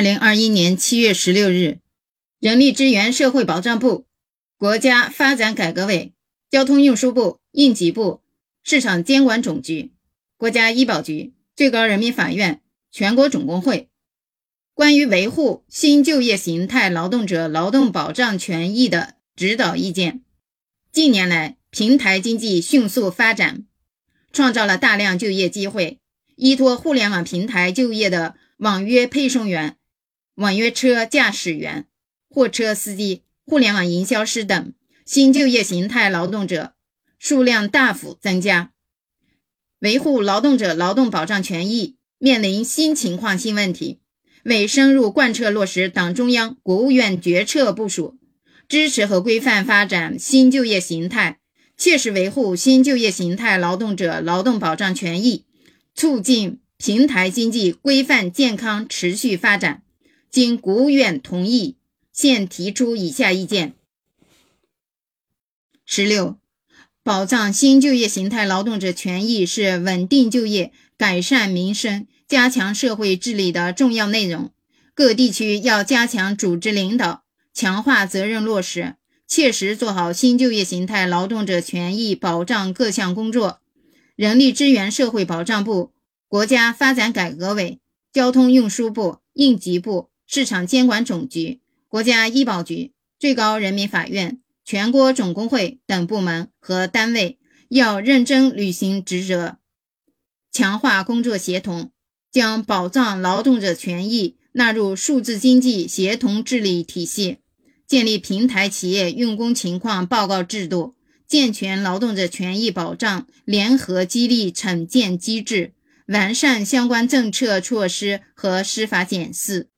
二零二一年七月十六日，人力资源社会保障部、国家发展改革委、交通运输部、应急部、市场监管总局、国家医保局、最高人民法院、全国总工会关于维护新就业形态劳动者劳动保障权益的指导意见。近年来，平台经济迅速发展，创造了大量就业机会。依托互联网平台就业的网约配送员。网约车驾驶员、货车司机、互联网营销师等新就业形态劳动者数量大幅增加，维护劳动者劳动保障权益面临新情况新问题。为深入贯彻落实党中央、国务院决策部署，支持和规范发展新就业形态，切实维护新就业形态劳动者劳动保障权益，促进平台经济规范健康持续发展。经国务院同意，现提出以下意见：十六，保障新就业形态劳动者权益是稳定就业、改善民生、加强社会治理的重要内容。各地区要加强组织领导，强化责任落实，切实做好新就业形态劳动者权益保障各项工作。人力资源社会保障部、国家发展改革委、交通运输部、应急部。市场监管总局、国家医保局、最高人民法院、全国总工会等部门和单位要认真履行职责，强化工作协同，将保障劳动者权益纳入数字经济协同治理体系，建立平台企业用工情况报告制度，健全劳动者权益保障联合激励惩戒机制，完善相关政策措施和司法检视。